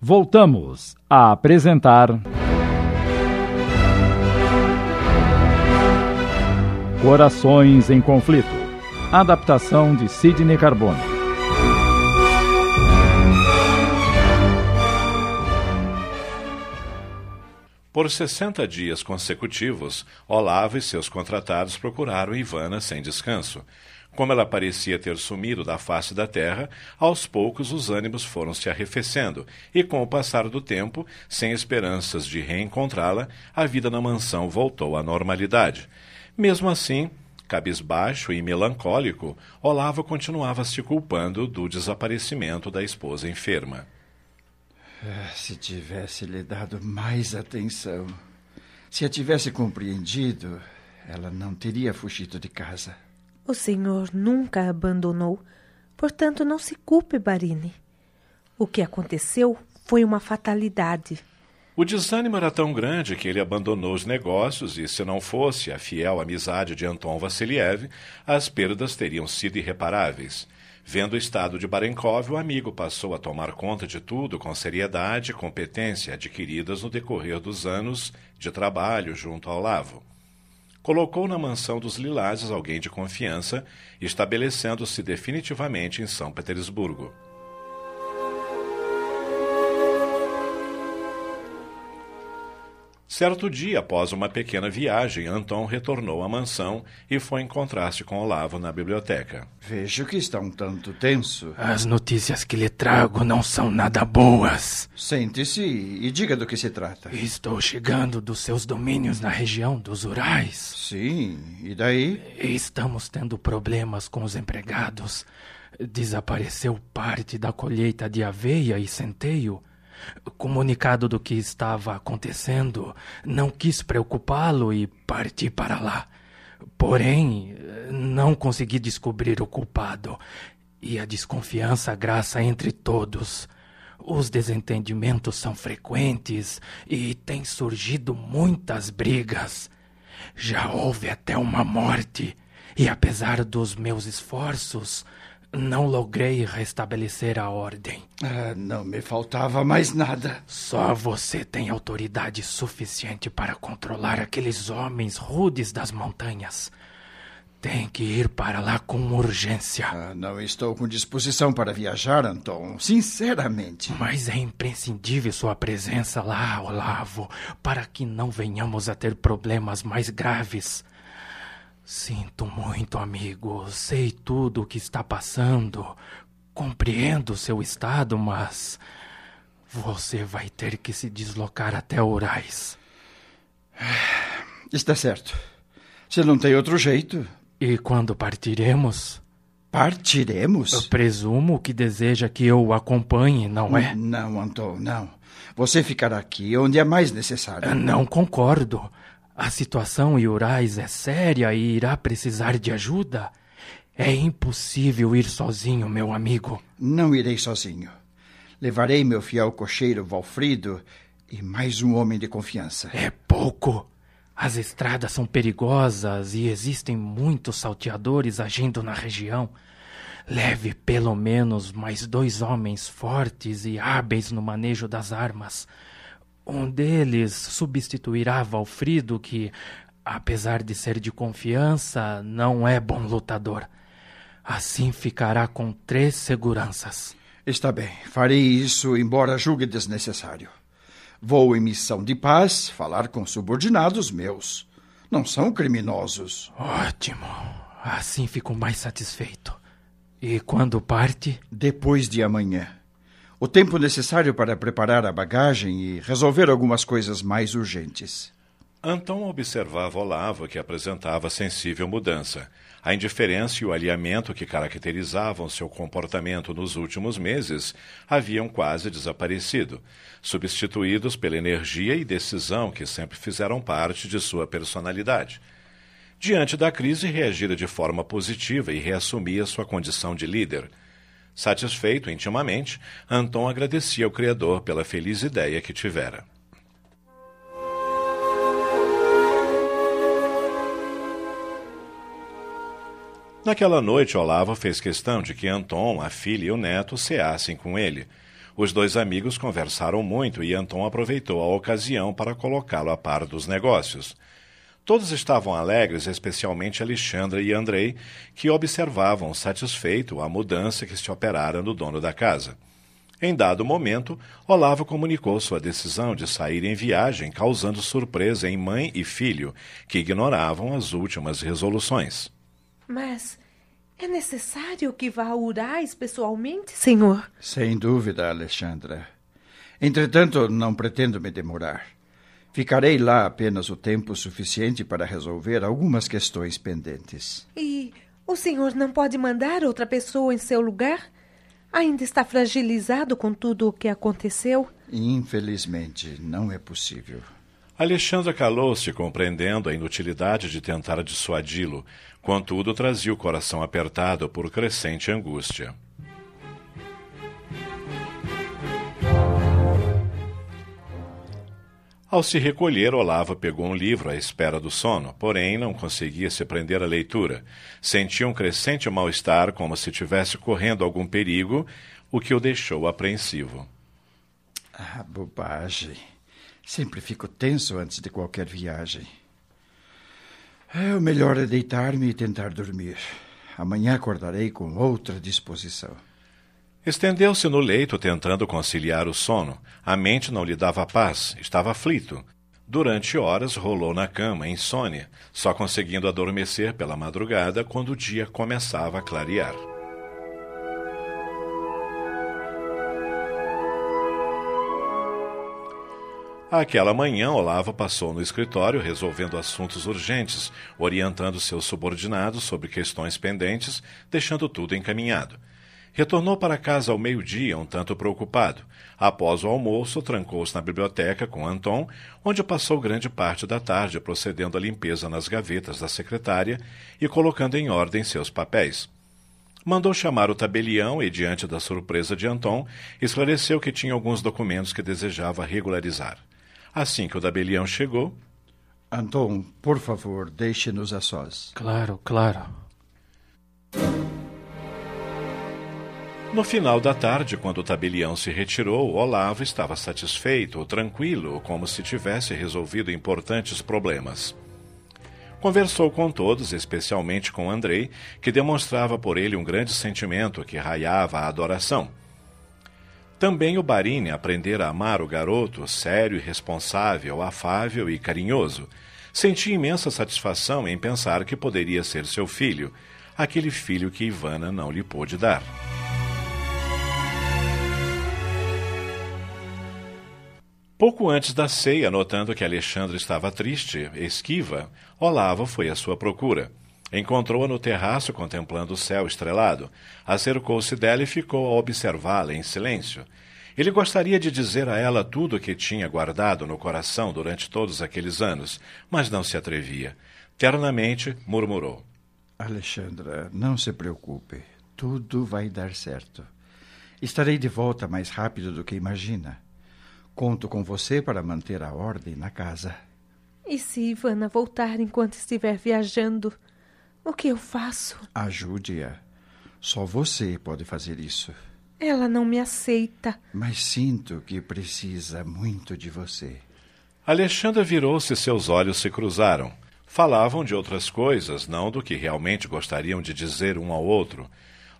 Voltamos a apresentar. Corações em Conflito. Adaptação de Sidney Carbone. Por 60 dias consecutivos, Olavo e seus contratados procuraram Ivana sem descanso. Como ela parecia ter sumido da face da terra, aos poucos os ânimos foram se arrefecendo, e com o passar do tempo, sem esperanças de reencontrá-la, a vida na mansão voltou à normalidade. Mesmo assim, cabisbaixo e melancólico, Olavo continuava se culpando do desaparecimento da esposa enferma. Ah, se tivesse lhe dado mais atenção, se a tivesse compreendido, ela não teria fugido de casa. O senhor nunca a abandonou, portanto não se culpe, Barini. O que aconteceu foi uma fatalidade. O desânimo era tão grande que ele abandonou os negócios e, se não fosse a fiel amizade de Anton Vassiliev, as perdas teriam sido irreparáveis. Vendo o estado de Barenkov, o amigo passou a tomar conta de tudo com seriedade e competência adquiridas no decorrer dos anos de trabalho junto ao Lavo colocou na mansão dos Lilazes alguém de confiança, estabelecendo-se definitivamente em São Petersburgo. Certo dia, após uma pequena viagem, Anton retornou à mansão e foi encontrar-se com Olavo na biblioteca. Vejo que está um tanto tenso. As notícias que lhe trago não são nada boas. Sente-se e diga do que se trata. Estou chegando dos seus domínios na região dos Urais. Sim, e daí? Estamos tendo problemas com os empregados. Desapareceu parte da colheita de aveia e centeio Comunicado do que estava acontecendo, não quis preocupá-lo e parti para lá. Porém, não consegui descobrir o culpado e a desconfiança graça entre todos. Os desentendimentos são frequentes e têm surgido muitas brigas. Já houve até uma morte, e apesar dos meus esforços, não logrei restabelecer a ordem. Ah, não me faltava mais nada. Só você tem autoridade suficiente para controlar aqueles homens rudes das montanhas. Tem que ir para lá com urgência. Ah, não estou com disposição para viajar, Anton. Sinceramente. Mas é imprescindível sua presença lá, Olavo, para que não venhamos a ter problemas mais graves. Sinto muito, amigo. Sei tudo o que está passando. Compreendo seu estado, mas. Você vai ter que se deslocar até Urais. Está certo. Se não tem outro jeito. E quando partiremos? Partiremos? Eu presumo que deseja que eu o acompanhe, não é? Não, Anton, não. Você ficará aqui onde é mais necessário. Não concordo. A situação em Urais é séria e irá precisar de ajuda. É impossível ir sozinho, meu amigo. Não irei sozinho. Levarei meu fiel cocheiro Valfrido e mais um homem de confiança. É pouco. As estradas são perigosas e existem muitos salteadores agindo na região. Leve pelo menos mais dois homens fortes e hábeis no manejo das armas. Um deles substituirá Valfrido, que, apesar de ser de confiança, não é bom lutador. Assim ficará com três seguranças. Está bem, farei isso, embora julgue desnecessário. Vou em missão de paz falar com subordinados meus. Não são criminosos. Ótimo. Assim fico mais satisfeito. E quando parte? Depois de amanhã o tempo necessário para preparar a bagagem e resolver algumas coisas mais urgentes. Antão observava Olavo, que apresentava sensível mudança. A indiferença e o alinhamento que caracterizavam seu comportamento nos últimos meses haviam quase desaparecido, substituídos pela energia e decisão que sempre fizeram parte de sua personalidade. Diante da crise, reagira de forma positiva e reassumia sua condição de líder. Satisfeito intimamente, Anton agradecia ao Criador pela feliz ideia que tivera. Naquela noite, Olavo fez questão de que Anton, a filha e o neto ceassem com ele. Os dois amigos conversaram muito e Anton aproveitou a ocasião para colocá-lo a par dos negócios. Todos estavam alegres, especialmente Alexandra e Andrei, que observavam satisfeito a mudança que se operara no dono da casa. Em dado momento, Olavo comunicou sua decisão de sair em viagem, causando surpresa em mãe e filho, que ignoravam as últimas resoluções. Mas é necessário que vá a Urais pessoalmente, senhor? Sem dúvida, Alexandra. Entretanto, não pretendo me demorar. Ficarei lá apenas o tempo suficiente para resolver algumas questões pendentes. E o senhor não pode mandar outra pessoa em seu lugar? Ainda está fragilizado com tudo o que aconteceu? Infelizmente, não é possível. Alexandra calou-se, compreendendo a inutilidade de tentar dissuadi-lo, contudo trazia o coração apertado por crescente angústia. Ao se recolher, Olavo pegou um livro à espera do sono, porém não conseguia se prender à leitura. Sentia um crescente mal-estar, como se estivesse correndo algum perigo, o que o deixou apreensivo. Ah, bobagem. Sempre fico tenso antes de qualquer viagem. É, o melhor é deitar-me e tentar dormir. Amanhã acordarei com outra disposição. Estendeu-se no leito tentando conciliar o sono. A mente não lhe dava paz, estava aflito. Durante horas rolou na cama, insônia, só conseguindo adormecer pela madrugada quando o dia começava a clarear. Aquela manhã, Olavo passou no escritório resolvendo assuntos urgentes, orientando seus subordinados sobre questões pendentes, deixando tudo encaminhado. Retornou para casa ao meio-dia, um tanto preocupado. Após o almoço, trancou-se na biblioteca com Anton, onde passou grande parte da tarde procedendo à limpeza nas gavetas da secretária e colocando em ordem seus papéis. Mandou chamar o tabelião e, diante da surpresa de Anton, esclareceu que tinha alguns documentos que desejava regularizar. Assim que o tabelião chegou. Anton, por favor, deixe-nos a sós. Claro, claro. No final da tarde, quando o tabelião se retirou, Olavo estava satisfeito, tranquilo, como se tivesse resolvido importantes problemas. Conversou com todos, especialmente com Andrei, que demonstrava por ele um grande sentimento que raiava a adoração. Também o Barini aprendera a amar o garoto, sério e responsável, afável e carinhoso. Sentia imensa satisfação em pensar que poderia ser seu filho, aquele filho que Ivana não lhe pôde dar. Pouco antes da ceia, notando que Alexandre estava triste, esquiva, Olavo foi à sua procura. Encontrou-a no terraço contemplando o céu estrelado. Acercou-se dela e ficou a observá-la em silêncio. Ele gostaria de dizer a ela tudo o que tinha guardado no coração durante todos aqueles anos, mas não se atrevia. Ternamente murmurou: Alexandra, não se preocupe. Tudo vai dar certo. Estarei de volta mais rápido do que imagina. Conto com você para manter a ordem na casa. E se Ivana voltar enquanto estiver viajando? O que eu faço? Ajude-a. Só você pode fazer isso. Ela não me aceita. Mas sinto que precisa muito de você. Alexandra virou-se e seus olhos se cruzaram. Falavam de outras coisas, não do que realmente gostariam de dizer um ao outro.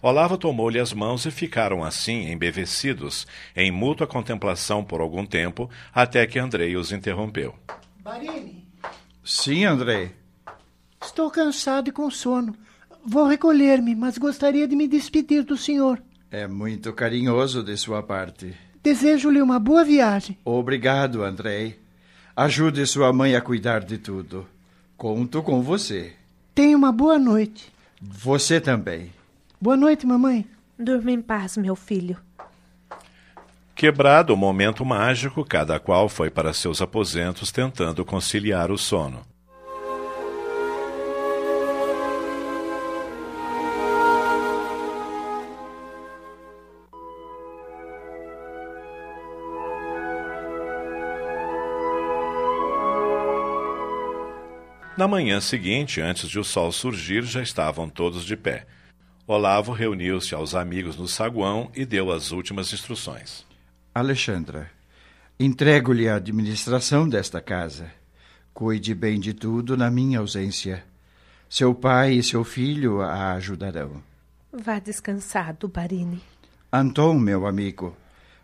Olavo tomou-lhe as mãos e ficaram assim, embevecidos, em mútua contemplação por algum tempo, até que Andrei os interrompeu. Barini. Sim, Andrei. Estou cansado e com sono. Vou recolher-me, mas gostaria de me despedir do senhor. É muito carinhoso de sua parte. Desejo-lhe uma boa viagem. Obrigado, Andrei. Ajude sua mãe a cuidar de tudo. Conto com você. Tenha uma boa noite. Você também. Boa noite, mamãe. Durma em paz, meu filho. Quebrado o momento mágico, cada qual foi para seus aposentos tentando conciliar o sono. Na manhã seguinte, antes de o sol surgir, já estavam todos de pé. Olavo reuniu-se aos amigos no saguão e deu as últimas instruções. Alexandra, entrego-lhe a administração desta casa. Cuide bem de tudo na minha ausência. Seu pai e seu filho a ajudarão. Vá descansado, Barini. Anton, meu amigo,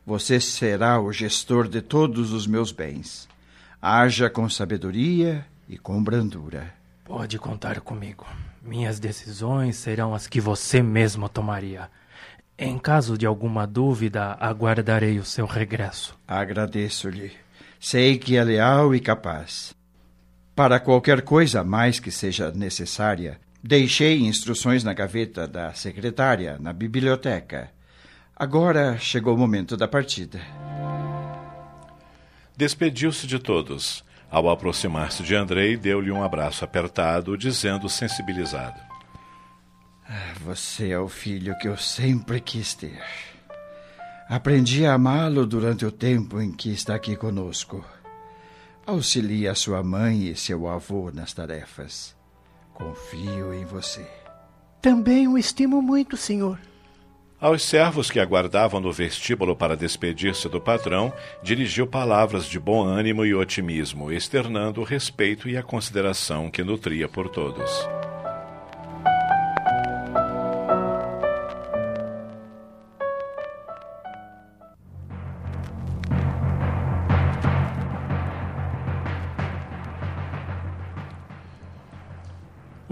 você será o gestor de todos os meus bens. Haja com sabedoria e com brandura. Pode contar comigo. Minhas decisões serão as que você mesmo tomaria. Em caso de alguma dúvida, aguardarei o seu regresso. Agradeço-lhe. Sei que é leal e capaz. Para qualquer coisa mais que seja necessária, deixei instruções na gaveta da secretária, na biblioteca. Agora chegou o momento da partida. Despediu-se de todos. Ao aproximar-se de Andrei, deu-lhe um abraço apertado, dizendo sensibilizado: ah, Você é o filho que eu sempre quis ter. Aprendi a amá-lo durante o tempo em que está aqui conosco. Auxilie sua mãe e seu avô nas tarefas. Confio em você. Também o estimo muito, senhor. Aos servos que aguardavam no vestíbulo para despedir-se do patrão, dirigiu palavras de bom ânimo e otimismo, externando o respeito e a consideração que nutria por todos.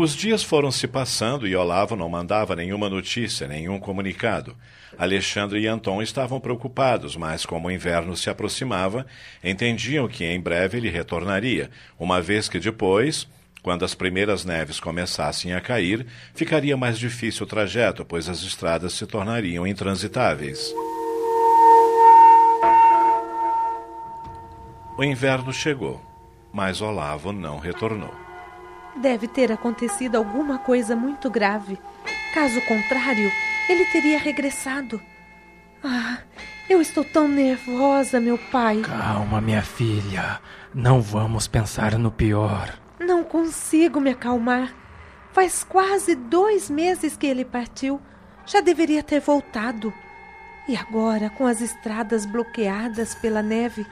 Os dias foram se passando e Olavo não mandava nenhuma notícia, nenhum comunicado. Alexandre e Anton estavam preocupados, mas como o inverno se aproximava, entendiam que em breve ele retornaria, uma vez que depois, quando as primeiras neves começassem a cair, ficaria mais difícil o trajeto, pois as estradas se tornariam intransitáveis. O inverno chegou, mas Olavo não retornou. Deve ter acontecido alguma coisa muito grave. Caso contrário, ele teria regressado. Ah, eu estou tão nervosa, meu pai. Calma, minha filha. Não vamos pensar no pior. Não consigo me acalmar. Faz quase dois meses que ele partiu. Já deveria ter voltado. E agora, com as estradas bloqueadas pela neve,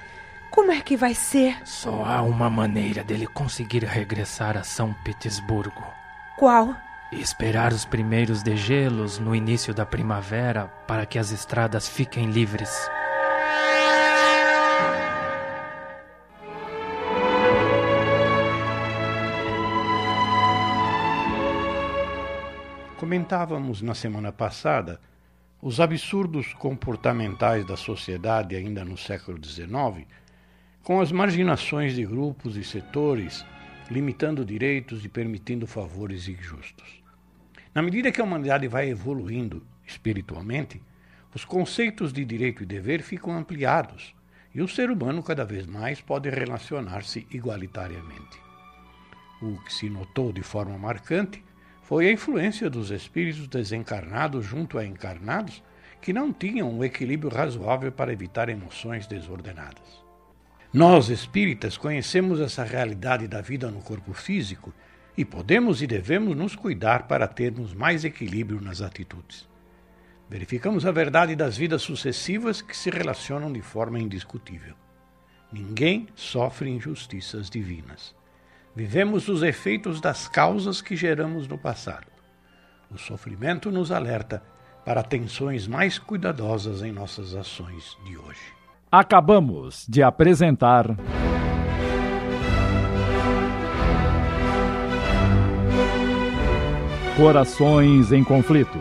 como é que vai ser? Só há uma maneira dele conseguir regressar a São Petersburgo. Qual? Esperar os primeiros degelos no início da primavera para que as estradas fiquem livres. Comentávamos na semana passada os absurdos comportamentais da sociedade ainda no século XIX com as marginações de grupos e setores, limitando direitos e permitindo favores injustos. Na medida que a humanidade vai evoluindo espiritualmente, os conceitos de direito e dever ficam ampliados e o ser humano cada vez mais pode relacionar-se igualitariamente. O que se notou de forma marcante foi a influência dos espíritos desencarnados junto a encarnados que não tinham um equilíbrio razoável para evitar emoções desordenadas. Nós espíritas conhecemos essa realidade da vida no corpo físico e podemos e devemos nos cuidar para termos mais equilíbrio nas atitudes. Verificamos a verdade das vidas sucessivas que se relacionam de forma indiscutível. Ninguém sofre injustiças divinas. Vivemos os efeitos das causas que geramos no passado. O sofrimento nos alerta para atenções mais cuidadosas em nossas ações de hoje. Acabamos de apresentar. Corações em Conflito.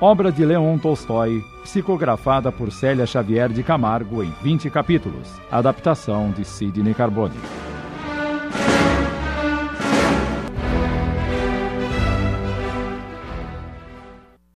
Obra de Leon Tolstói, psicografada por Célia Xavier de Camargo em 20 capítulos. Adaptação de Sidney Carbone.